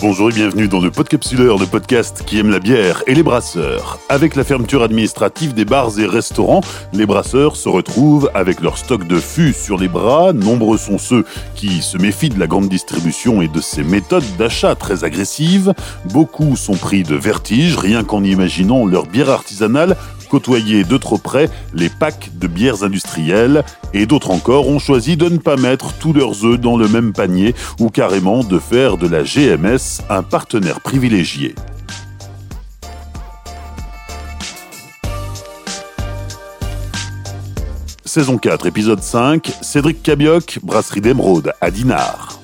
Bonjour et bienvenue dans le Podcapsuleur, le podcast qui aime la bière et les brasseurs. Avec la fermeture administrative des bars et restaurants, les brasseurs se retrouvent avec leur stock de fûts sur les bras. Nombreux sont ceux qui se méfient de la grande distribution et de ses méthodes d'achat très agressives. Beaucoup sont pris de vertige rien qu'en imaginant leur bière artisanale côtoyer de trop près les packs de bières industrielles et d'autres encore ont choisi de ne pas mettre tous leurs œufs dans le même panier ou carrément de faire de la GMS un partenaire privilégié. Saison 4, épisode 5, Cédric Cabioc, Brasserie d'Emeraude à Dinard.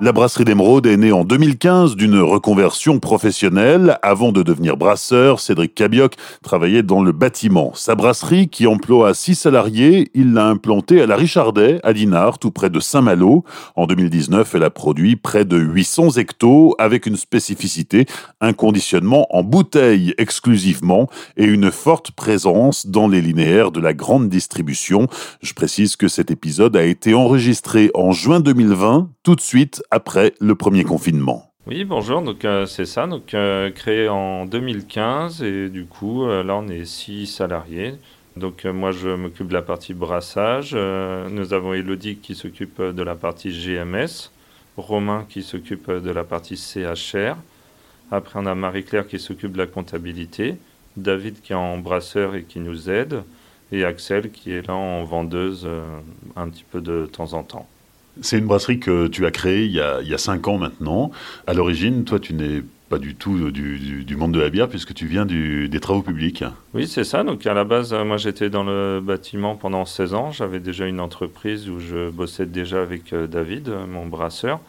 La brasserie d'Emeraude est née en 2015 d'une reconversion professionnelle. Avant de devenir brasseur, Cédric Cabioc travaillait dans le bâtiment. Sa brasserie, qui emploie six salariés, il l'a implantée à la Richardet, à Dinard, tout près de Saint-Malo. En 2019, elle a produit près de 800 hectos avec une spécificité, un conditionnement en bouteille exclusivement et une forte présence dans les linéaires de la grande distribution. Je précise que cet épisode a été enregistré en juin 2020, tout de suite après le premier confinement. Oui, bonjour, donc euh, c'est ça, donc euh, créé en 2015 et du coup euh, là on est six salariés. Donc moi je m'occupe de la partie brassage, nous avons Elodie qui s'occupe de la partie GMS, Romain qui s'occupe de la partie CHR, après on a Marie-Claire qui s'occupe de la comptabilité, David qui est en brasseur et qui nous aide, et Axel qui est là en vendeuse un petit peu de temps en temps. C'est une brasserie que tu as créée il y a, il cinq ans maintenant. À l'origine, toi, tu n'es pas du tout du, monde de la bière puisque tu viens des travaux publics. Oui, c'est ça. Donc à la base, euh, moi j'étais dans le bâtiment pendant 16 ans. J'avais déjà une entreprise où je bossais déjà avec euh, David, euh, mon brasseur.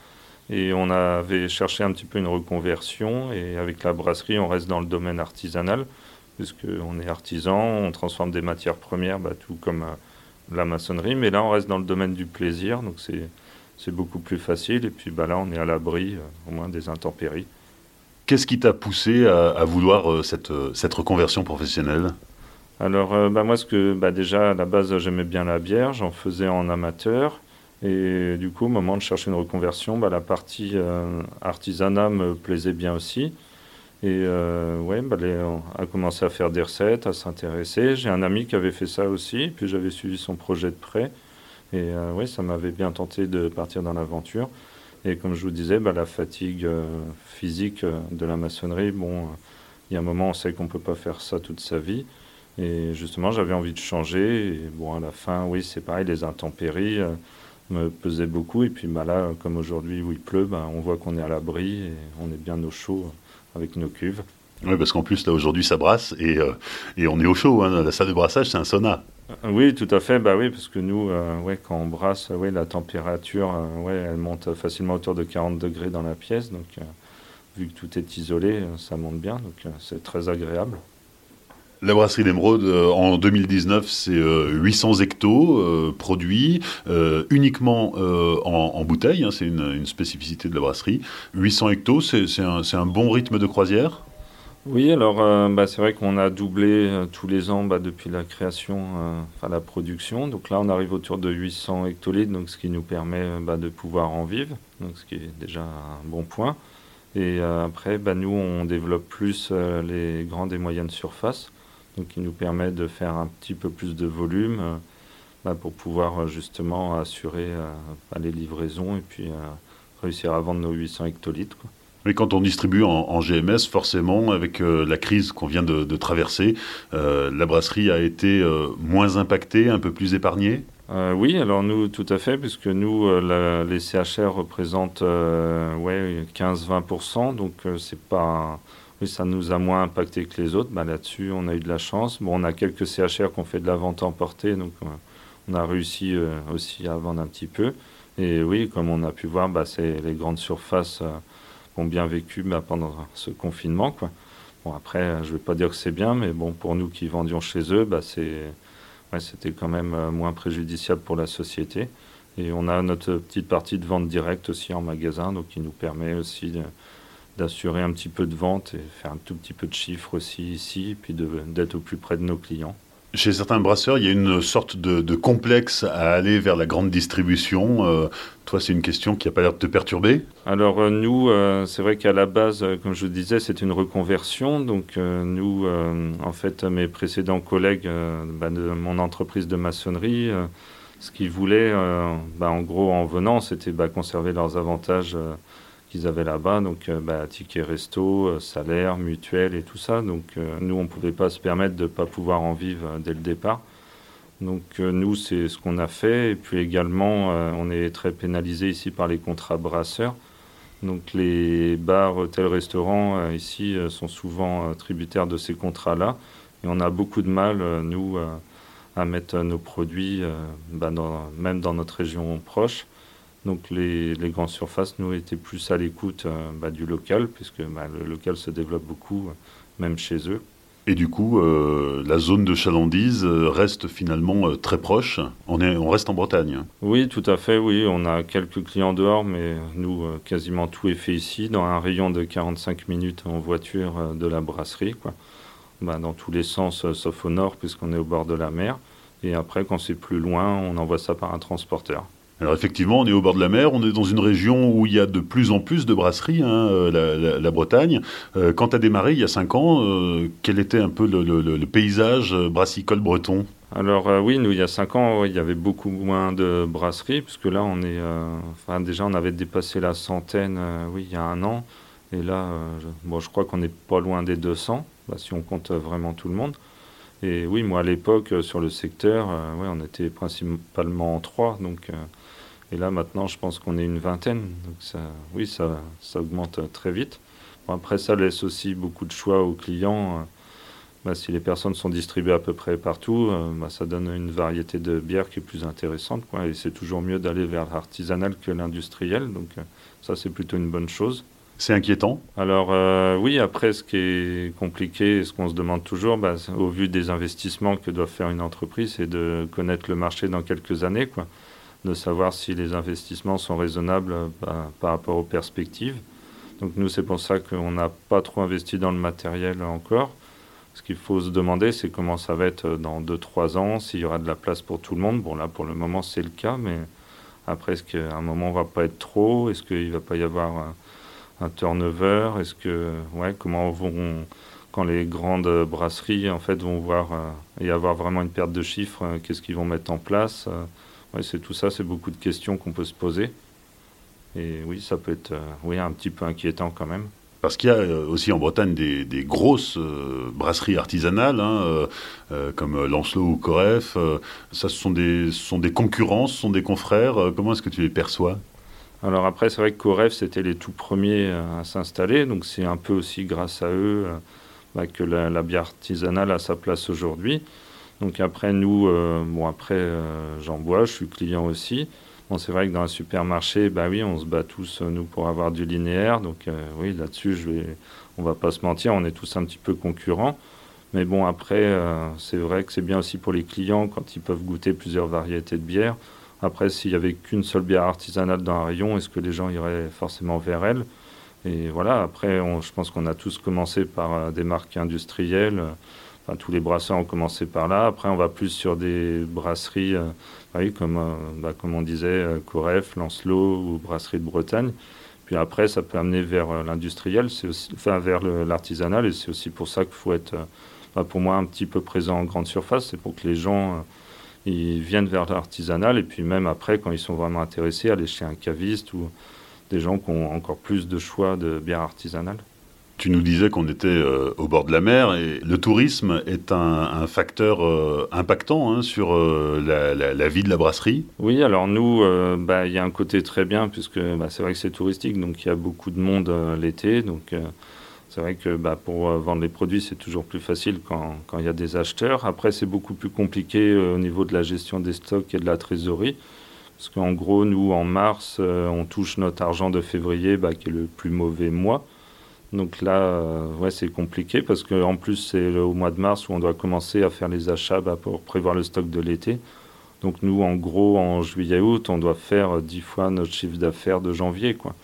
Et on avait cherché un petit peu une reconversion. Et avec la brasserie, on reste dans le domaine artisanal puisqu'on est artisan, on transforme des matières premières, bah, tout comme la maçonnerie, mais là on reste dans le domaine du plaisir, donc c'est beaucoup plus facile. Et puis bah, là on est à l'abri euh, au moins des intempéries. Qu'est-ce qui t'a poussé à, vouloir euh, cette, euh, cette, reconversion professionnelle? Alors bah, moi ce que bah, déjà à la base j'aimais bien la bière, j'en faisais en amateur. Et du coup, au moment de chercher une reconversion, bah, la partie artisanat me plaisait bien aussi. Et euh, ouais, bah, on a commencé à faire des recettes, à s'intéresser. J'ai un ami qui avait fait ça aussi, puis j'avais suivi son projet de près. Et euh, ça m'avait bien tenté de partir dans l'aventure. Et comme je vous disais, bah, la fatigue euh, physique euh, de la maçonnerie, bon, il y a un moment, on sait qu'on ne peut pas faire ça toute sa vie. Et justement, j'avais envie de changer. Et bon, à la fin, oui, c'est pareil, les intempéries me pesaient beaucoup. Et puis bah, là, comme aujourd'hui où il pleut, bah, on voit qu'on est à l'abri et on est bien au chaud avec nos cuves. Oui, parce qu'en plus, là, aujourd'hui, ça brasse et, euh, et, on est au chaud. Hein. La salle de brassage, c'est un sauna. Euh, oui, tout à fait. Bah oui, parce que nous, euh, ouais, quand on brasse, ouais, la température, ouais, elle monte facilement autour de 40 degrés dans la pièce. Donc, vu que tout est isolé, ça monte bien. Donc, c'est très agréable. La brasserie d'Emeraude, en 2019, c'est 800 hectos produits, uniquement en, bouteille, hein, c'est une, spécificité de la brasserie. 800 hectos, c'est un, bon rythme de croisière? Oui, alors bah, c'est vrai qu'on a doublé tous les ans bah, depuis la création, la production. Donc là, on arrive autour de 800 hectolitres, ce qui nous permet bah, de pouvoir en vivre, ce qui est déjà un bon point. Et après, nous, on développe plus les grandes et moyennes surfaces donc qui nous permet de faire un petit peu plus de volume euh, bah, pour pouvoir euh, justement assurer euh, bah, les livraisons et puis réussir à vendre nos 800 hectolitres. Mais quand on distribue en, GMS, forcément, avec la crise qu'on vient de, traverser, la brasserie a été moins impactée, un peu plus épargnée? Oui, alors nous, tout à fait, puisque nous, les CHR représentent ouais, 15-20%, donc c'est pas oui, ça nous a moins impacté que les autres. Bah, Là-dessus, on a eu de la chance. Bon, on a quelques CHR qui ont fait de la vente emportée, donc euh, on a réussi euh, aussi à vendre un petit peu. Et oui, comme on a pu voir, bah, les grandes surfaces euh, ont bien vécu bah, pendant ce confinement. Quoi. Bon, après, je ne vais pas dire que c'est bien, mais bon, pour nous qui vendions chez eux, bah, c'était quand même moins préjudiciable pour la société. Et on a notre petite partie de vente directe aussi en magasin, donc qui nous permet aussi d'assurer un petit peu de vente et faire un tout petit peu de chiffres aussi ici, puis d'être au plus près de nos clients. Chez certains brasseurs, il y a une sorte de, complexe à aller vers la grande distribution. Euh, toi, c'est une question qui n'a pas l'air de te perturber? Alors euh, nous, euh, c'est vrai qu'à la base, comme je vous disais, c'est une reconversion. Donc nous, en fait, mes précédents collègues bah, de mon entreprise de maçonnerie, ce qu'ils voulaient, bah, en gros, en venant, c'était bah, conserver leurs avantages qu'ils avaient là-bas, donc euh, bah, ticket resto, euh, salaire, mutuelle et tout ça. Donc euh, nous, on ne pouvait pas se permettre de ne pas pouvoir en vivre dès le départ. Donc nous, c'est ce qu'on a fait. Et puis également, on est très pénalisé ici par les contrats brasseurs. Donc les bars, hôtels, restaurants ici sont souvent tributaires de ces contrats-là. Et on a beaucoup de mal, nous, à mettre nos produits, bah, même dans notre région proche. Donc les, grandes surfaces, nous, étaient plus à l'écoute euh, bah, du local, puisque bah, le local se développe beaucoup, euh, même chez eux. Et du coup, euh, la zone de chalandise reste finalement très proche. On, est, on reste en Bretagne. Oui, tout à fait. Oui, on a quelques clients dehors, mais nous, quasiment tout est fait ici, dans un rayon de 45 minutes en voiture de la brasserie, quoi. Bah, dans tous les sens, sauf au nord, puisqu'on est au bord de la mer. Et après, quand c'est plus loin, on envoie ça par un transporteur. Alors effectivement, on est au bord de la mer, on est dans une région où il y a de plus en plus de brasseries, hein, euh, la, Bretagne. Euh, quand tu as démarré il y a cinq ans, euh, quel était un peu le, paysage brassicole breton? Alors oui, nous il y a cinq ans, il y avait beaucoup moins de brasseries, puisque là on est, déjà on avait dépassé la centaine, oui il y a un an, et là, je, bon je crois qu'on n'est pas loin des 200, bah, si on compte vraiment tout le monde. Et oui, moi à l'époque sur le secteur, ouais, on était principalement en trois, donc et là, maintenant, je pense qu'on est une vingtaine. Donc, ça, oui, ça, ça augmente très vite. après, ça laisse aussi beaucoup de choix aux clients. Euh, bah, si les personnes sont distribuées à peu près partout, euh, bah, ça donne une variété de bières qui est plus intéressante. Quoi. Et c'est toujours mieux d'aller vers l'artisanal que l'industriel. Donc, euh, ça, c'est plutôt une bonne chose. C'est inquiétant? Alors oui, après, ce qui est compliqué, ce qu'on se demande toujours, bah, au vu des investissements que doit faire une entreprise, c'est de connaître le marché dans quelques années. Quoi de savoir si les investissements sont raisonnables bah, par rapport aux perspectives. Donc nous, c'est pour ça qu'on n'a pas trop investi dans le matériel encore. Ce qu'il faut se demander, c'est comment ça va être dans 2-3 ans, s'il y aura de la place pour tout le monde. Bon, là, pour le moment, c'est le cas, mais après, est-ce qu'à un moment, on va pas être trop? Est-ce qu'il va pas y avoir un, turnover? Est-ce que, ouais, comment vont, quand les grandes brasseries, en fait, vont voir euh, y avoir vraiment une perte de chiffres, euh, qu'est-ce qu'ils vont mettre en place? Euh, c'est tout ça, c'est beaucoup de questions qu'on peut se poser. Et oui, ça peut être euh, oui, un petit peu inquiétant quand même. Parce qu'il y a euh, aussi en Bretagne des, grosses euh, brasseries artisanales, hein, comme Lancelot ou Coref. ça, ce sont des, sont des concurrents, ce sont des confrères. comment est-ce que tu les perçois? Alors après, c'est vrai que Coref, c'était les tout premiers à s'installer. Donc c'est un peu aussi grâce à eux bah, que la, la, bière artisanale a sa place aujourd'hui. Donc après, nous, euh, bon, après, euh, j'en bois, je suis client aussi. Bon, c'est vrai que dans un supermarché, bah oui, on se bat tous, euh, nous, pour avoir du linéaire. Donc oui, là-dessus, je vais, on va pas se mentir, on est tous un petit peu concurrents. Mais bon, après, c'est vrai que c'est bien aussi pour les clients quand ils peuvent goûter plusieurs variétés de bières. Après, s'il y avait qu'une seule bière artisanale dans un rayon, est-ce que les gens iraient forcément vers elle? Et voilà, après, je pense qu'on a tous commencé par des marques industrielles tous les brasseurs ont commencé par là. Après, on va plus sur des brasseries, euh, comme, euh, bah, comme on disait, euh, Coref, Lancelot ou Brasserie de Bretagne. Puis après, ça peut amener vers l'industriel, enfin vers l'artisanal, et c'est aussi pour ça qu'il faut être, bah, pour moi, un petit peu présent en grande surface. C'est pour que les gens ils viennent vers l'artisanal, et puis même après, quand ils sont vraiment intéressés, aller chez un caviste ou des gens qui ont encore plus de choix de bière artisanale. Tu nous disais qu'on était euh, au bord de la mer et le tourisme est un, facteur euh, impactant hein, sur euh, la, vie de la brasserie. Oui, alors nous, bah, il y a un côté très bien puisque bah, c'est vrai que c'est touristique, donc il y a beaucoup de monde l'été. Donc c'est vrai que bah, pour vendre les produits, c'est toujours plus facile quand il y a des acheteurs. Après, c'est beaucoup plus compliqué au niveau de la gestion des stocks et de la trésorerie. Parce qu'en gros, nous, en mars, on touche notre argent de février, qui est le plus mauvais mois. Donc là, euh, ouais, c'est compliqué parce qu'en plus, c'est au mois de mars où on doit commencer à faire les achats bah, pour prévoir le stock de l'été. Donc nous, en gros, en juillet-août, on doit faire dix fois notre chiffre d'affaires de janvier. Quoi.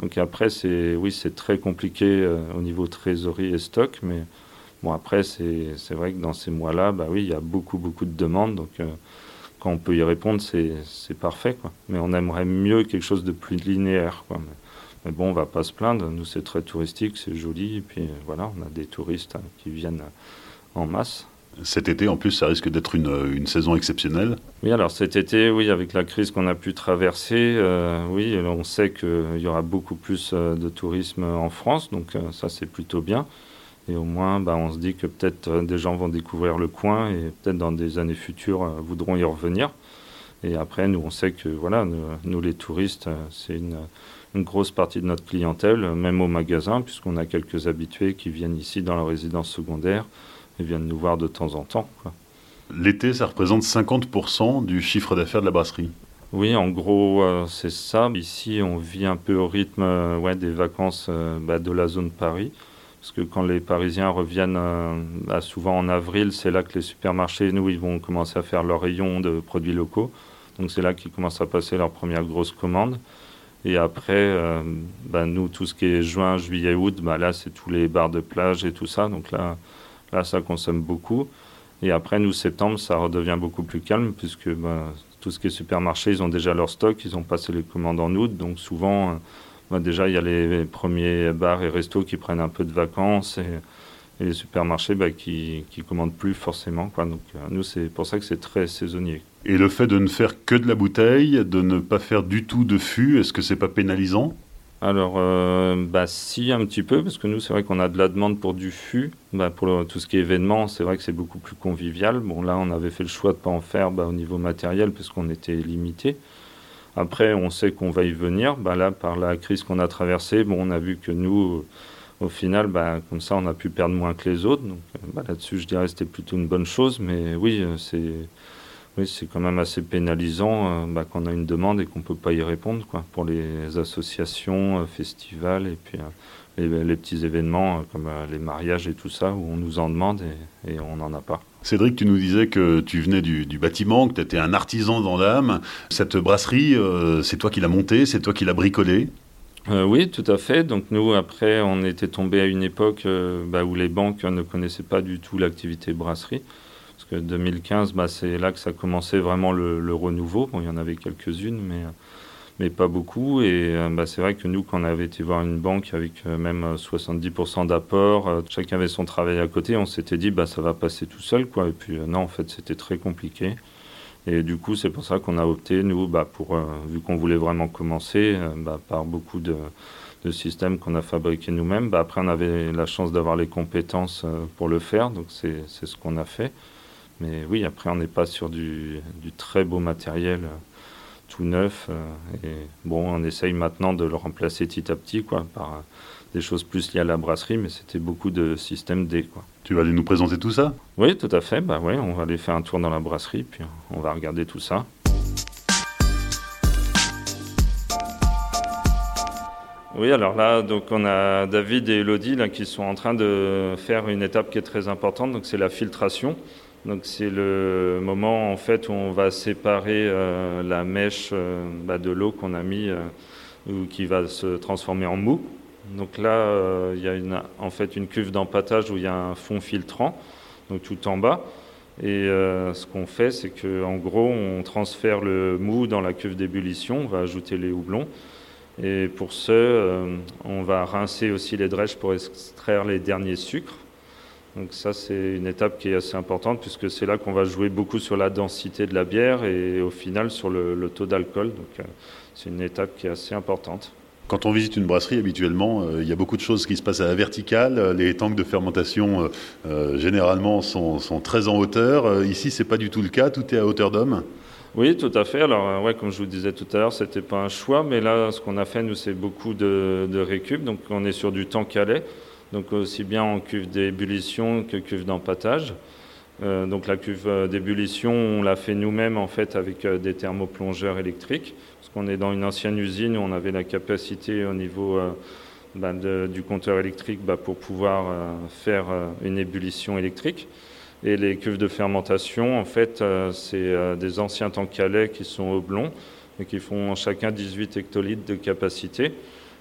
Donc après, c'est oui, c'est très compliqué euh, au niveau trésorerie et stock, mais Bon, après, c'est vrai que dans ces mois-là, bah oui, il y a beaucoup, beaucoup de demandes. Donc, quand on peut y répondre, c'est parfait. Quoi. Mais on aimerait mieux quelque chose de plus linéaire. Quoi. Bon, on va pas se plaindre. Nous, c'est très touristique, c'est joli. Et puis voilà, on a des touristes hein, qui viennent en masse. Cet été, en plus, ça risque d'être une, une, saison exceptionnelle. Oui, alors cet été, oui, avec la crise qu'on a pu traverser, euh, oui, on sait qu'il y aura beaucoup plus euh, de tourisme en France, donc euh, ça c'est plutôt bien. Et au moins, bah, on se dit que peut-être des gens vont découvrir le coin et peut-être dans des années futures voudront y revenir. Et après, nous, on sait que voilà, nous, les touristes, c'est une, une, grosse partie de notre clientèle, même au magasin, puisqu'on a quelques habitués qui viennent ici dans la résidence secondaire ils viennent nous voir de temps en temps. L'été, ça représente 50% du chiffre d'affaires de la brasserie. Oui, en gros, euh, c'est ça. Ici, on vit un peu au rythme euh, ouais, des vacances euh, bah, de la zone Paris. Parce que quand les Parisiens reviennent bah, souvent en avril, c'est là que les supermarchés, nous, ils vont commencer à faire leur rayon de produits locaux. Donc c'est là qu'ils commencent à passer leurs premières grosses commandes. Et après, bah, nous, tout ce qui est juin, juillet, août, là, c'est tous les bars de plage et tout ça. Donc là, Là, ça consomme beaucoup. Et après, nous, septembre, ça redevient beaucoup plus calme, puisque bah, tout ce qui est supermarché, ils ont déjà leur stock, ils ont passé les commandes en août. Donc souvent, bah, déjà, il y a les premiers bars et restos qui prennent un peu de vacances et, les supermarchés bah, qui ne commandent plus forcément. Quoi. Donc euh, nous, c'est pour ça que c'est très saisonnier. Et le fait de ne faire que de la bouteille, de ne pas faire du tout de fût, est-ce que c'est pas pénalisant? Alors, euh, bah, si, un petit peu, parce que nous, c'est vrai qu'on a de la demande pour du fût. Bah, pour tout ce qui est événement, c'est vrai que c'est beaucoup plus convivial. Bon, là, on avait fait le choix de ne pas en faire bah, au niveau matériel, parce qu'on était limité. Après, on sait qu'on va y venir. Bah, là, par la crise qu'on a traversée, bon, on a vu que nous, au final, bah, comme ça, on a pu perdre moins que les autres. Donc, bah, là-dessus, je dirais que c'était plutôt une bonne chose. Mais oui, c'est oui, c'est quand même assez pénalisant euh, bah, qu'on a une demande et qu'on ne peut pas y répondre quoi, pour les associations, euh, festivals et puis euh, les, petits événements comme les mariages et tout ça où on nous en demande et, on n'en a pas. Cédric, tu nous disais que tu venais du, bâtiment, que tu étais un artisan dans l'âme. Cette brasserie, c'est toi qui l'as montée, c'est toi qui l'as bricolée? Oui, tout à fait. Donc nous, après, on était tombé à une époque bah, où les banques ne connaissaient pas du tout l'activité brasserie. 2015, bah, c'est là que ça commençait vraiment le, renouveau. Il y en avait quelques-unes, mais, pas beaucoup. Et euh, bah, c'est vrai que nous, quand on avait été voir une banque avec euh, même 70% d'apport, euh, chacun avait son travail à côté, on s'était dit, bah, ça va passer tout seul. Et puis non, en fait, c'était très compliqué. Et du coup, c'est pour ça qu'on a opté, nous, bah, pour, vu qu'on voulait vraiment commencer, par beaucoup de, systèmes qu'on a fabriqués nous-mêmes. Après, on avait la chance d'avoir les compétences pour le faire, donc c'est ce qu'on a fait. Mais oui, après, on n'est pas sur du, très beau matériel euh, tout neuf. Euh, et bon, on essaye maintenant de le remplacer petit à petit quoi, par euh, des choses plus liées à la brasserie, mais c'était beaucoup de système D. Quoi. Tu vas aller nous présenter tout ça? Oui, tout à fait. Bah, ouais, on va aller faire un tour dans la brasserie, puis on va regarder tout ça. Oui, alors là, donc on a David et Elodie là, qui sont en train de faire une étape qui est très importante, donc c'est la filtration. Donc c'est le moment en fait où on va séparer euh, la mèche euh, bah, de l'eau qu'on a mis euh, ou qui va se transformer en mou. Donc là, il y a une, en fait une cuve d'empattage où il y a un fond filtrant, donc tout en bas. Et ce qu'on fait, c'est qu'en gros, on transfère le mou dans la cuve d'ébullition, on va ajouter les houblons. Et pour ce, on va rincer aussi les drèches pour extraire les derniers sucres. Donc ça, c'est une étape qui est assez importante puisque c'est là qu'on va jouer beaucoup sur la densité de la bière et au final sur le, taux d'alcool. Donc euh, c'est une étape qui est assez importante. Quand on visite une brasserie, habituellement, euh, il y a beaucoup de choses qui se passent à la verticale. Les tanks de fermentation, euh, généralement, sont, très en hauteur. ici, c'est pas du tout le cas. Tout est à hauteur d'homme. Oui, tout à fait. Alors, ouais, comme je vous disais tout à l'heure, c'était pas un choix, mais là, ce qu'on a fait, nous, c'est beaucoup de, de récup. Donc, on est sur du temps calais donc aussi bien en cuve d'ébullition que cuve d'empattage. Euh, donc la cuve euh, d'ébullition, on l'a fait nous-mêmes en fait avec euh, des thermoplongeurs électriques, parce qu'on est dans une ancienne usine où on avait la capacité au niveau bah, du compteur électrique bah, pour pouvoir faire une ébullition électrique. Et les cuves de fermentation, en fait, c'est des anciens tanks qui sont oblongs et qui font chacun 18 hectolitres de capacité.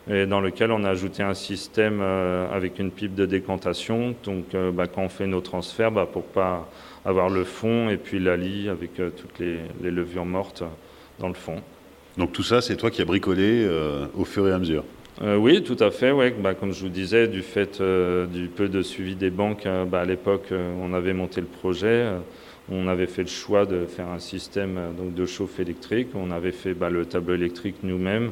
Et dans lequel on a ajouté un système avec une pipe de décantation. Donc bah, quand on fait nos transferts, bah, pour pas avoir le fond et puis la lie avec toutes les, levures mortes dans le fond. Donc tout ça, c'est toi qui as bricolé au fur et à mesure euh, oui, tout à fait. Ouais. Bah, comme je vous disais, du fait euh, du peu de suivi des banques, euh, bah, à l'époque, on avait monté le projet. on avait fait le choix de faire un système donc, de chauffe électrique. On avait fait bah, le tableau électrique nous-mêmes,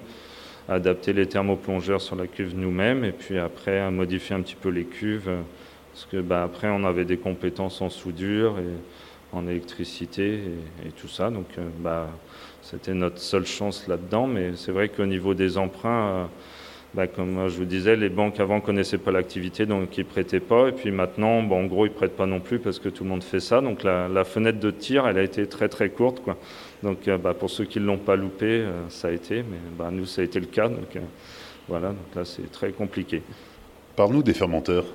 adapter les thermoplongeurs sur la cuve nous-mêmes, et puis après modifier un petit peu les cuves. parce que après, on avait des compétences en soudure et en électricité et, tout ça. Donc, c'était notre seule chance là-dedans. Mais c'est vrai qu'au niveau des emprunts, bah, comme je vous disais, les banques avant connaissaient pas l'activité, donc ils prêtaient pas. Et puis maintenant, bon, en gros, ils prêtent pas non plus parce que tout le monde fait ça. Donc la, fenêtre de tir, elle a été très très courte. Quoi. Donc euh, bah, pour ceux qui ne l'ont pas loupé, euh, ça a été. Mais bah, nous, ça a été le cas. Donc euh, voilà, donc là, c'est très compliqué. Parle-nous des fermenteurs.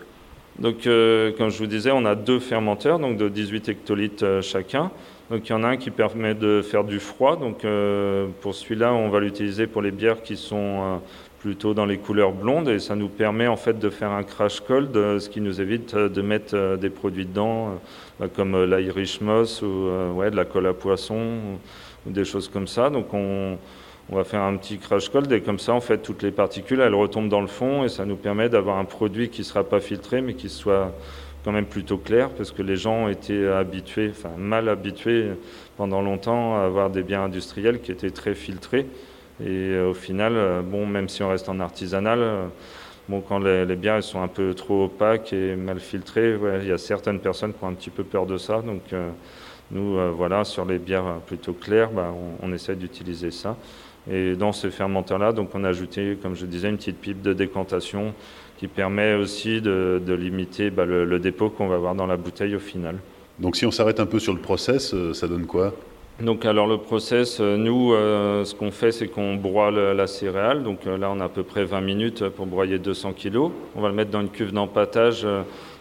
Donc, comme je vous disais, on a deux fermenteurs, donc de 18 hectolitres chacun. Donc, il y en a un qui permet de faire du froid. Donc, pour celui-là, on va l'utiliser pour les bières qui sont plutôt dans les couleurs blondes et ça nous permet en fait de faire un crash cold, euh, ce qui nous évite euh, de mettre euh, des produits dedans bah, comme l'Irish Moss ou ouais, de la colle à poisson ou des choses comme ça. Donc on, on, va faire un petit crash cold et comme ça en fait toutes les particules elles retombent dans le fond et ça nous permet d'avoir un produit qui ne sera pas filtré mais qui soit quand même plutôt clair parce que les gens étaient habitués, enfin mal habitués pendant longtemps à avoir des biens industriels qui étaient très filtrés. Et euh, au final, euh, bon, même si on reste en artisanal, euh, bon, quand les, bières sont un peu trop opaques et mal filtrées, il y a certaines personnes qui ont un petit peu peur de ça. Donc nous, voilà, sur les bières plutôt claires, bah, on, essaie d'utiliser ça. Et dans ces fermenteurs-là, on a ajouté, comme je disais, une petite pipe de décantation qui permet aussi de, limiter bah, le, dépôt qu'on va avoir dans la bouteille au final. Donc si on s'arrête un peu sur le process, ça donne quoi? Donc alors le process, euh, nous, euh, ce qu'on fait, c'est qu'on broie la céréale. Donc euh, là, on a à peu près 20 minutes pour broyer 200 kg. On va le mettre dans une cuve d'empattage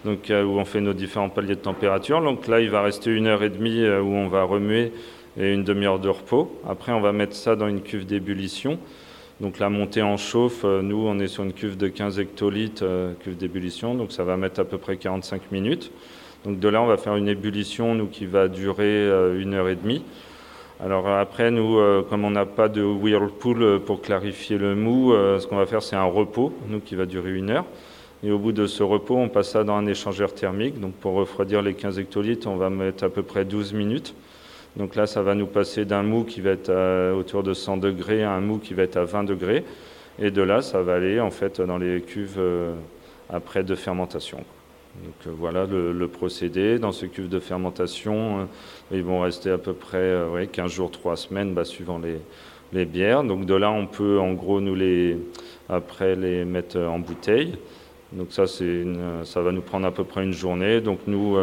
donc, où on fait nos différents paliers de température. Donc là, il va rester une heure et demie où on va remuer et une demi-heure de repos. Après, on va mettre ça dans une cuve d'ébullition. Donc la montée en chauffe, nous, on est sur une cuve de 15 hectolitres, cuve d'ébullition. Donc ça va mettre à peu près 45 minutes. Donc de là, on va faire une ébullition, nous, qui va durer une heure et demie. Alors après, nous, euh, comme on n'a pas de whirlpool euh, pour clarifier le mou, euh, ce qu'on va faire, c'est un repos, nous, qui va durer une heure. Et au bout de ce repos, on passe ça dans un échangeur thermique. Donc pour refroidir les 15 hectolitres, on va mettre à peu près 12 minutes. Donc là, ça va nous passer d'un mou qui va être autour de 100 degrés à un mou qui va être à 20 degrés. Et de là, ça va aller en fait dans les cuves après de fermentation. Donc euh, voilà le, procédé. Dans ce cuve de fermentation, euh, ils vont rester à peu près 15 euh, jours, 3 semaines, bah, suivant les, bières. Donc de là, on peut en gros nous les après les mettre en bouteille. Donc ça, ça va nous prendre à peu près une journée. Donc nous,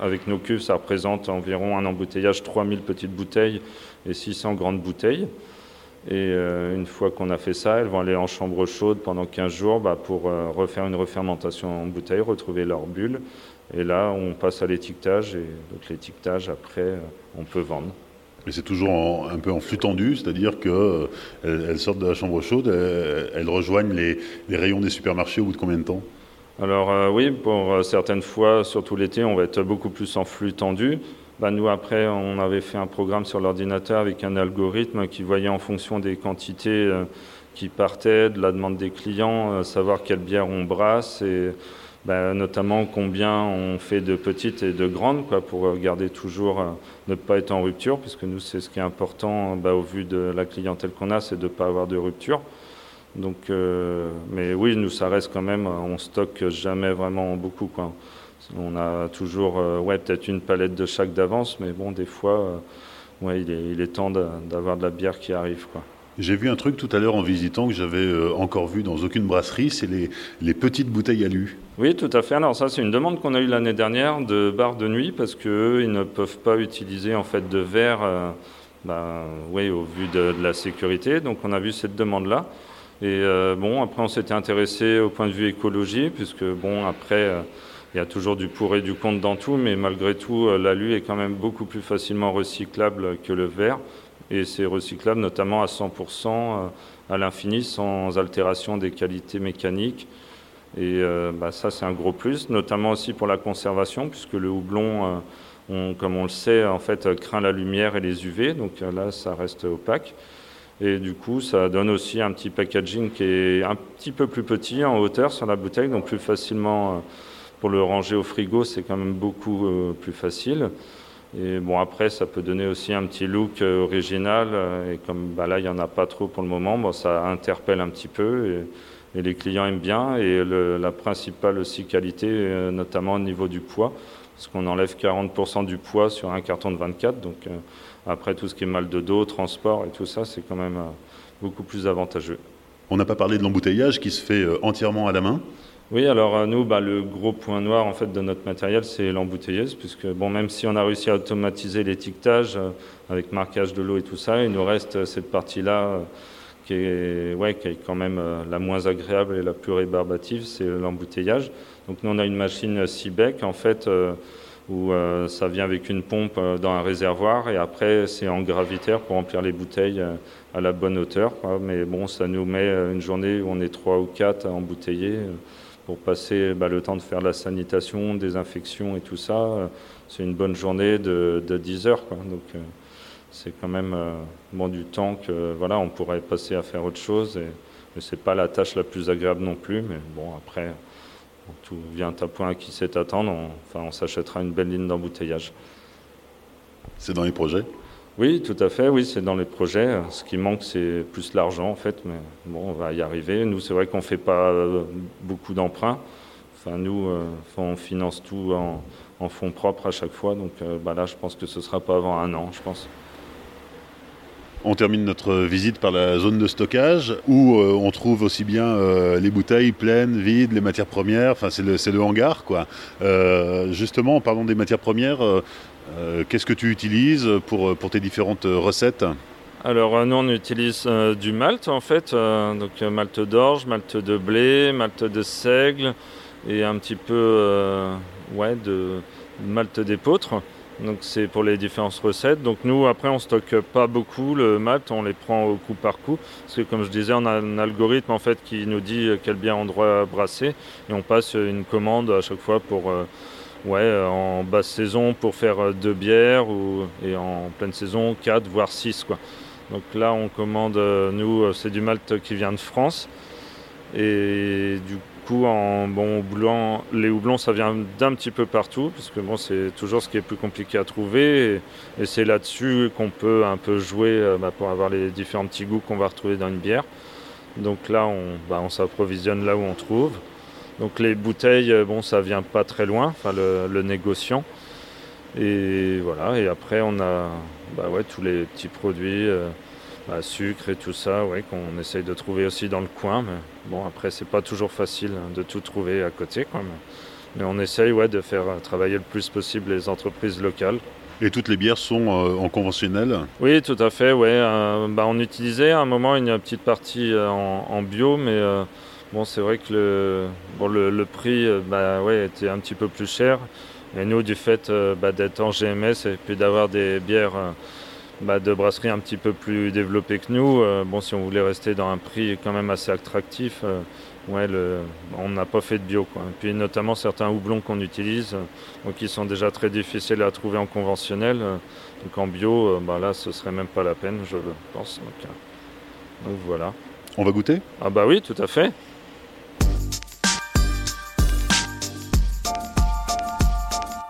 avec nos cuves, ça représente environ un embouteillage 3000 petites bouteilles et 600 grandes bouteilles. Et euh, une fois qu'on a fait ça, elles vont aller en chambre chaude pendant 15 jours bah, pour euh, refaire une refermentation en bouteille, retrouver leur bulle. Et là, on passe à l'étiquetage. Et donc l'étiquetage, après, euh, on peut vendre. Mais c'est toujours un peu en flux tendu, c'est-à-dire qu'elles sortent de la chambre chaude, elles, rejoignent les, les, rayons des supermarchés au bout de combien de temps? Alors oui, pour certaines fois, surtout l'été, on va être beaucoup plus en flux tendu. Bah, nous, après, on avait fait un programme sur l'ordinateur avec un algorithme qui voyait en fonction des quantités euh, qui partaient, de la demande des clients, euh, savoir quelle bière on brasse et bah, notamment combien on fait de petites et de grandes quoi, pour garder toujours, euh, ne pas être en rupture, puisque nous, c'est ce qui est important bah, au vu de la clientèle qu'on a, c'est de ne pas avoir de rupture. Donc, mais oui, nous, ça reste quand même, on stocke jamais vraiment beaucoup. Quoi. On a toujours, euh, ouais, peut-être une palette de chaque d'avance, mais bon, des fois, euh, ouais, il, est, temps d'avoir de la bière qui arrive, quoi. J'ai vu un truc tout à l'heure en visitant que j'avais euh, encore vu dans aucune brasserie, c'est les, petites bouteilles alu. Oui, tout à fait. Alors ça, c'est une demande qu'on a eue l'année dernière de bars de nuit parce qu'eux, ils ne peuvent pas utiliser en fait de verre, bah, oui, au vu de, de, la sécurité. Donc on a vu cette demande-là. Et bon, après, on s'était intéressé au point de vue écologie, puisque bon, après il y a toujours du pour et du contre dans tout, mais malgré tout, euh, l'alu est quand même beaucoup plus facilement recyclable que le verre. et c'est recyclable notamment à 100% à l'infini sans altération des qualités mécaniques. Et bah, ça, c'est un gros plus, notamment aussi pour la conservation, puisque le houblon, comme on le sait, en fait, craint la lumière et les UV, donc là, ça reste opaque. Et du coup, ça donne aussi un petit packaging qui est un petit peu plus petit en hauteur sur la bouteille, donc plus facilement euh, pour le ranger au frigo, c'est quand même beaucoup euh, plus facile. Et bon, après, ça peut donner aussi un petit look euh, original. Et comme bah, là, il n'y en a pas trop pour le moment, bon, ça interpelle un petit peu. Et, les clients aiment bien. Et la principale aussi qualité, notamment au niveau du poids, parce qu'on enlève 40% du poids sur un carton de 24. Donc, après, tout ce qui est mal de dos, transport et tout ça, c'est quand même euh, beaucoup plus avantageux. On n'a pas parlé de l'embouteillage qui se fait euh, entièrement à la main oui, alors euh, nous, bah, le gros point noir en fait de notre matériel, c'est l'embouteilleuse, puisque bon, même si on a réussi à automatiser l'étiquetage avec marquage de l'eau et tout ça, il nous reste cette partie-là qui est, ouais, qui est quand même la moins agréable et la plus rébarbative, c'est l'embouteillage. Donc nous, on a une machine Cibec en fait où euh, ça vient avec une pompe euh, dans un réservoir et après c'est en gravitaire pour remplir les bouteilles euh, à la bonne hauteur. Mais bon, ça nous met une journée où on est trois ou quatre à embouteiller pour passer bah, le temps de faire la sanitation, désinfection et tout ça. C'est une bonne journée de, 10 heures. Donc c'est quand même bon, du temps que voilà, on pourrait passer à faire autre chose. Et, ce n'est pas la tâche la plus agréable non plus. Mais bon, après, tout vient à point qui sait attendre, enfin, on s'achètera une belle ligne d'embouteillage. C'est dans les projets? Oui, tout à fait, oui, c'est dans les projets. Ce qui manque, c'est plus l'argent, en fait, mais bon, on va y arriver. Nous, c'est vrai qu'on ne fait pas euh, beaucoup d'emprunts. Enfin, nous, euh, on finance tout en, fonds propres à chaque fois, donc euh, bah là, je pense que ce ne sera pas avant un an, je pense. On termine notre visite par la zone de stockage où on trouve aussi bien les bouteilles pleines, vides, les matières premières. Enfin, c'est le, hangar, quoi. Justement, en parlant des matières premières, qu'est-ce que tu utilises pour, pour tes différentes recettes alors nous on utilise du malt en fait, donc malt d'orge, malt de blé, malt de seigle et un petit peu ouais, de malt d'épeautre. Donc c'est pour les différentes recettes. Donc nous après on stocke pas beaucoup le malt, on les prend au coup par coup. Parce que comme je disais, on a un algorithme en fait qui nous dit quel bien on doit brasser et on passe une commande à chaque fois pour euh, ouais en basse saison pour faire euh, deux bières ou, et en pleine saison quatre voire six quoi. Donc là on commande euh, nous c'est du malt qui vient de France et du en bon blanc, les houblons, ça vient d'un petit peu partout, parce que bon, c'est toujours ce qui est plus compliqué à trouver. Et, c'est là-dessus qu'on peut un peu jouer euh, bah, pour avoir les différents petits goûts qu'on va retrouver dans une bière. Donc là, on, bah, on s'approvisionne là où on trouve. Donc les bouteilles, euh, bon, ça vient pas très loin, enfin le, négociant. Et voilà, et après on a bah, ouais, tous les petits produits. Euh, bah, sucre et tout ça, ouais, qu'on essaye de trouver aussi dans le coin. Mais bon, après, c'est pas toujours facile hein, de tout trouver à côté. Quoi, mais, on essaye ouais, de faire travailler le plus possible les entreprises locales. Et toutes les bières sont euh, en conventionnel? Oui, tout à fait. Ouais. Euh, bah, on utilisait à un moment une petite partie euh, en, bio, mais bon, c'est vrai que le, bon, le, prix bah, ouais, était un petit peu plus cher. Et nous, du fait bah, d'être en GMS et puis d'avoir des bières bah, de brasseries un petit peu plus développées que nous. Euh, bon, si on voulait rester dans un prix quand même assez attractif, euh, ouais, le, on n'a pas fait de bio. Quoi. Et puis notamment certains houblons qu'on utilise, euh, qui sont déjà très difficiles à trouver en conventionnel. donc en bio, bah, là, ce serait même pas la peine, je pense. donc voilà. On va goûter? Ah bah oui, tout à fait.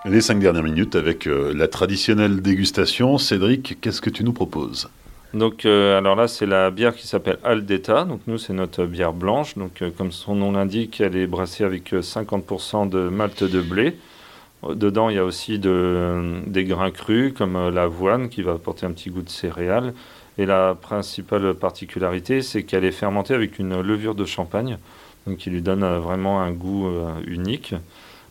Les cinq dernières minutes avec euh, la traditionnelle dégustation. Cédric, qu'est-ce que tu nous proposes? Donc, euh, alors là, c'est la bière qui s'appelle Aldeta. Donc, nous, c'est notre bière blanche. Donc, euh, comme son nom l'indique, elle est brassée avec 50% de malt de blé. Dedans, il y a aussi des grains crus, comme l'avoine, qui va apporter un petit goût de céréales. Et la principale particularité, c'est qu'elle est fermentée avec une levure de champagne, donc qui lui donne vraiment un goût unique.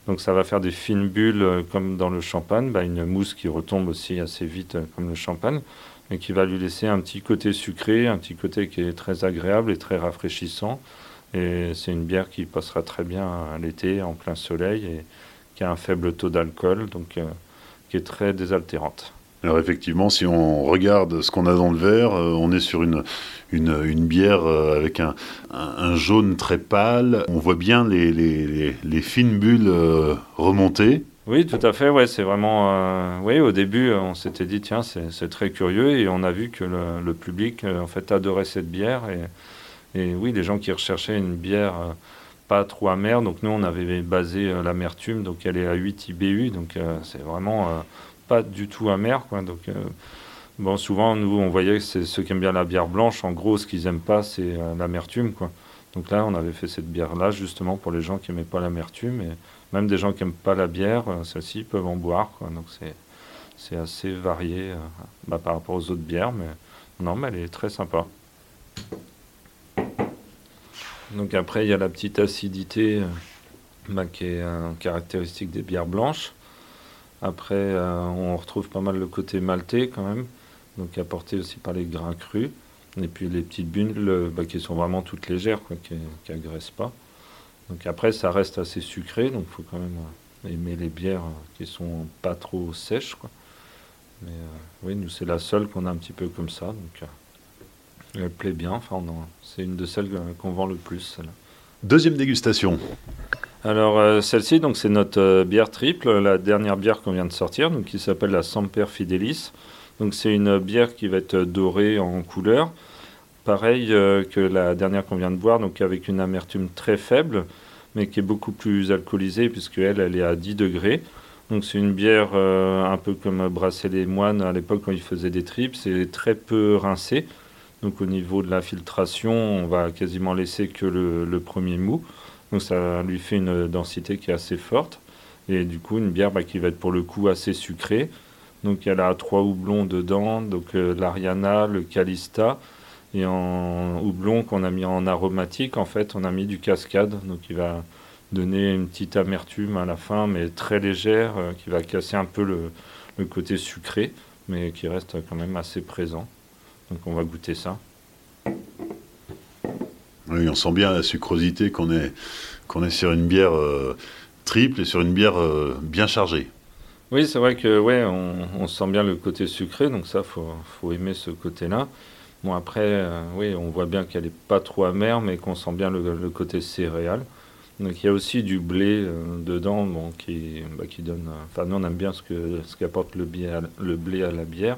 Donc ça va faire des fines bulles euh, comme dans le champagne, bah, une mousse qui retombe aussi assez vite euh, comme le champagne, et qui va lui laisser un petit côté sucré, un petit côté qui est très agréable et très rafraîchissant. Et c'est une bière qui passera très bien à l'été en plein soleil et qui a un faible taux d'alcool, donc euh, qui est très désaltérante. Alors effectivement, si on regarde ce qu'on a dans le verre, euh, on est sur une, une, bière euh, avec un, un, jaune très pâle. On voit bien les, les, fines bulles euh, remonter. Oui, tout à fait. Ouais, c'est vraiment. oui, au début, on s'était dit tiens, c'est très curieux et on a vu que le, le public en fait adorait cette bière et, et, oui, les gens qui recherchaient une bière pas trop amère. Donc nous, on avait basé l'amertume, donc elle est à 8 IBU, donc c'est vraiment pas du tout amer. Quoi. Donc, euh, bon, souvent, nous, on voyait que c'est ceux qui aiment bien la bière blanche. En gros, ce qu'ils aiment pas, c'est euh, l'amertume. Quoi. Donc là, on avait fait cette bière-là justement pour les gens qui n'aimaient pas l'amertume. Et même des gens qui n'aiment pas la bière, euh, celles-ci peuvent en boire. Quoi. Donc c'est, c'est assez varié bah, par rapport aux autres bières. Mais non, mais elle est très sympa. Donc après, il y a la petite acidité bah, qui est caractéristique des bières blanches. Après, euh, on retrouve pas mal le côté maltais quand même, donc apporté aussi par les grains crus. Et puis les petites bulles bah, qui sont vraiment toutes légères, quoi, qui n'agressent pas. Donc après, ça reste assez sucré, donc il faut quand même euh, aimer les bières euh, qui sont pas trop sèches. Quoi. Mais oui, nous, c'est la seule qu'on a un petit peu comme ça. Donc elle plaît bien. Enfin, c'est une de celles qu'on vend le plus. Deuxième dégustation. Alors euh, celle-ci, donc c'est notre euh, bière triple, la dernière bière qu'on vient de sortir, donc qui s'appelle la Semper Fidelis. Donc c'est une bière qui va être dorée en couleur, pareil euh, que la dernière qu'on vient de boire, donc avec une amertume très faible, mais qui est beaucoup plus alcoolisée puisque elle, elle est à 10 degrés. Donc c'est une bière un peu comme brasser les moines à l'époque quand ils faisaient des tripes, c'est très peu rincé. Donc au niveau de la filtration, on va quasiment laisser que le premier mou. Donc ça lui fait une densité qui est assez forte. Et du coup, une bière bah, qui va être pour le coup assez sucrée. Donc elle a trois houblons dedans, donc euh, l'Ariana, le Calista. Et en houblon qu'on a mis en aromatique, en fait, on a mis du cascade. Donc il va donner une petite amertume à la fin, mais très légère, euh, qui va casser un peu le, le, côté sucré, mais qui reste quand même assez présent. Donc on va goûter ça. On sent bien la sucrosité qu'on est, sur une bière euh, triple et sur une bière euh, bien chargée. Oui, c'est vrai que on, sent bien le côté sucré, donc ça, faut, faut aimer ce côté-là. Bon, après, euh, oui, on voit bien qu'elle n'est pas trop amère, mais qu'on sent bien le, côté céréal. Donc il y a aussi du blé dedans, qui, bah, qui donne. Enfin, nous on aime bien ce qu'apporte le, le blé à la bière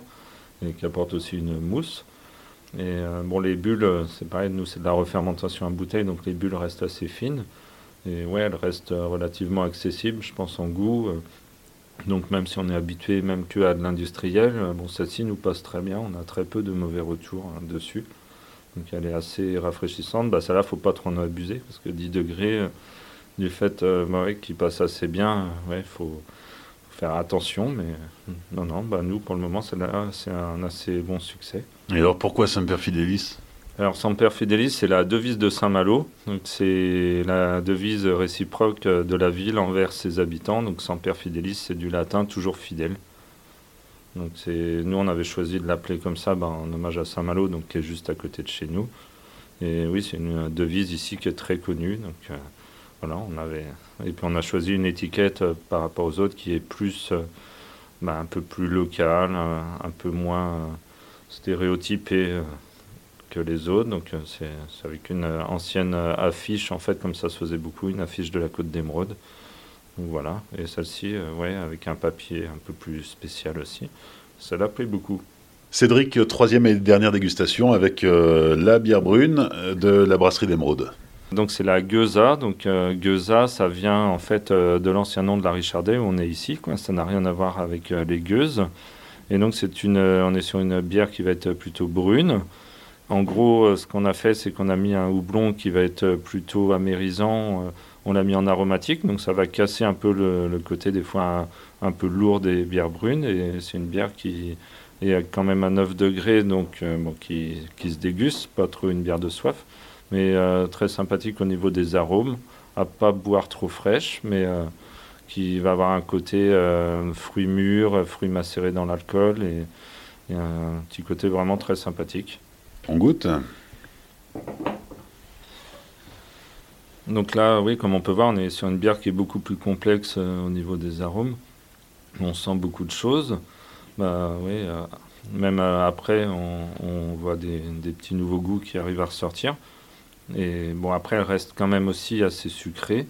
et qui apporte aussi une mousse. Et euh, bon, les bulles, euh, c'est pareil, nous c'est de la refermentation à bouteille, donc les bulles restent assez fines. Et ouais, elles restent euh, relativement accessibles, je pense, en goût. Donc même si on est habitué même que à de l'industriel, bon, celle-ci nous passe très bien, on a très peu de mauvais retours hein, dessus. Donc elle est assez rafraîchissante. Bah, celle-là, faut pas trop en abuser, parce que 10 degrés, du fait euh, qu'il passe assez bien, ouais, faut, faire attention, mais euh, non, non, bah nous, pour le moment, c'est un assez bon succès. Et alors, pourquoi Semper Fidelis? Alors, Semper Fidelis, c'est la devise de Saint-Malo. C'est la devise réciproque de la ville envers ses habitants. Donc, Semper Fidelis, c'est du latin, toujours fidèle. Donc, nous, on avait choisi de l'appeler comme ça, bah, en hommage à Saint-Malo, donc qui est juste à côté de chez nous. Et oui, c'est une devise ici qui est très connue. Donc, euh, voilà, on avait et puis on a choisi une étiquette euh, par rapport aux autres qui est plus euh, bah, un peu plus locale, euh, un peu moins stéréotypée que les autres. Donc c'est avec une ancienne affiche en fait comme ça se faisait beaucoup, une affiche de la Côte d'Émeraude. Voilà, et celle-ci, ouais, avec un papier un peu plus spécial aussi. Ça l'a pris beaucoup. Cédric, troisième et dernière dégustation avec la bière brune de la brasserie d'Émeraude. Donc c'est la Geuza. Donc euh, ça vient en fait euh, de l'ancien nom de la Richardet où on est ici. Ça n'a rien à voir avec euh, les gueuses. Et donc c'est une, euh, on est sur une bière qui va être plutôt brune. En gros, ce qu'on a fait, c'est qu'on a mis un houblon qui va être plutôt amérisant. on l'a mis en aromatique, donc ça va casser un peu le, côté des fois un, peu lourd des bières brunes. Et c'est une bière qui est quand même à 9 degrés, donc qui se déguste, pas trop une bière de soif mais euh, très sympathique au niveau des arômes, à pas boire trop fraîche, mais euh, qui va avoir un côté euh, fruits mûrs, fruits macérés dans l'alcool et, un petit côté vraiment très sympathique. On goûte Donc là, oui, comme on peut voir, on est sur une bière qui est beaucoup plus complexe au niveau des arômes. On sent beaucoup de choses. Bah oui, même après, on, voit des, petits nouveaux goûts qui arrivent à ressortir. Et bon, après, elle reste quand même aussi assez sucrée.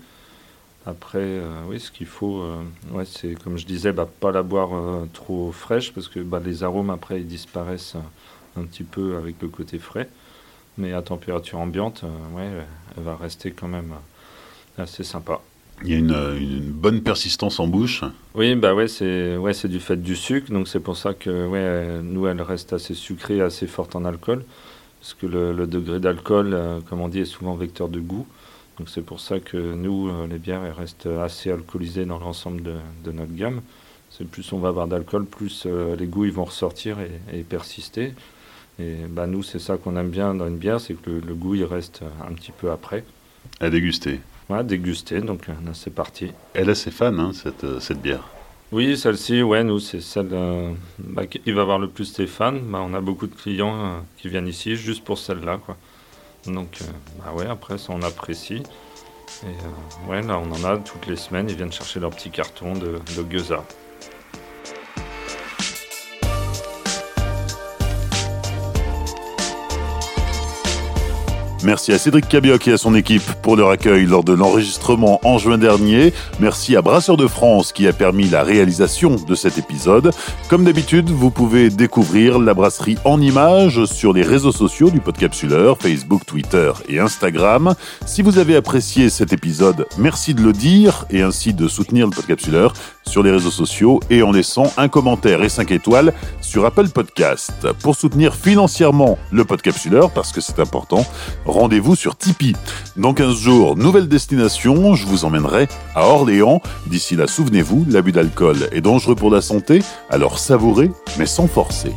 Après, oui, ce qu'il faut, ouais, c'est comme je disais, bah, pas la boire trop fraîche parce que bah, les arômes après ils disparaissent un petit peu avec le côté frais. Mais à température ambiante, ouais, elle va rester quand même assez sympa. Il y a une, bonne persistance en bouche. Oui, bah ouais, c'est ouais, c'est du fait du sucre, donc c'est pour ça que ouais, nous elle reste assez sucrée, assez forte en alcool, parce que le, degré d'alcool, euh, comme on dit, est souvent vecteur de goût. Donc c'est pour ça que nous, euh, les bières, elles restent assez alcoolisées dans l'ensemble de, notre gamme. C'est plus on va avoir d'alcool, plus euh, les goûts ils vont ressortir et, persister. Et bah nous, c'est ça qu'on aime bien dans une bière, c'est que le, le goût il reste un petit peu après. À déguster. Ouais, déguster, donc euh, c'est parti. Elle a ses fans, hein, cette, cette bière Oui, celle-ci, ouais, nous, c'est celle euh, bah, qui va avoir le plus fans. Bah, on a beaucoup de clients qui viennent ici juste pour celle-là, quoi. Donc, bah ouais, après, ça, on apprécie. Et ouais, là, on en a toutes les semaines, ils viennent chercher leur petit carton de, de Merci à Cédric Cabioc et à son équipe pour leur accueil lors de l'enregistrement en juin dernier. Merci à Brasseur de France qui a permis la réalisation de cet épisode. Comme d'habitude, vous pouvez découvrir la brasserie en images sur les réseaux sociaux du Podcapsuleur, Facebook, Twitter et Instagram. Si vous avez apprécié cet épisode, merci de le dire et ainsi de soutenir le Podcapsuleur sur les réseaux sociaux et en laissant un commentaire et 5 étoiles sur Apple Podcast. Pour soutenir financièrement le Podcapsuleur, parce que c'est important, rendez-vous sur Tipeee. Dans 15 jours, nouvelle destination, je vous emmènerai à Orléans. D'ici là, souvenez-vous, l'abus d'alcool est dangereux pour la santé, alors savourez, mais sans forcer.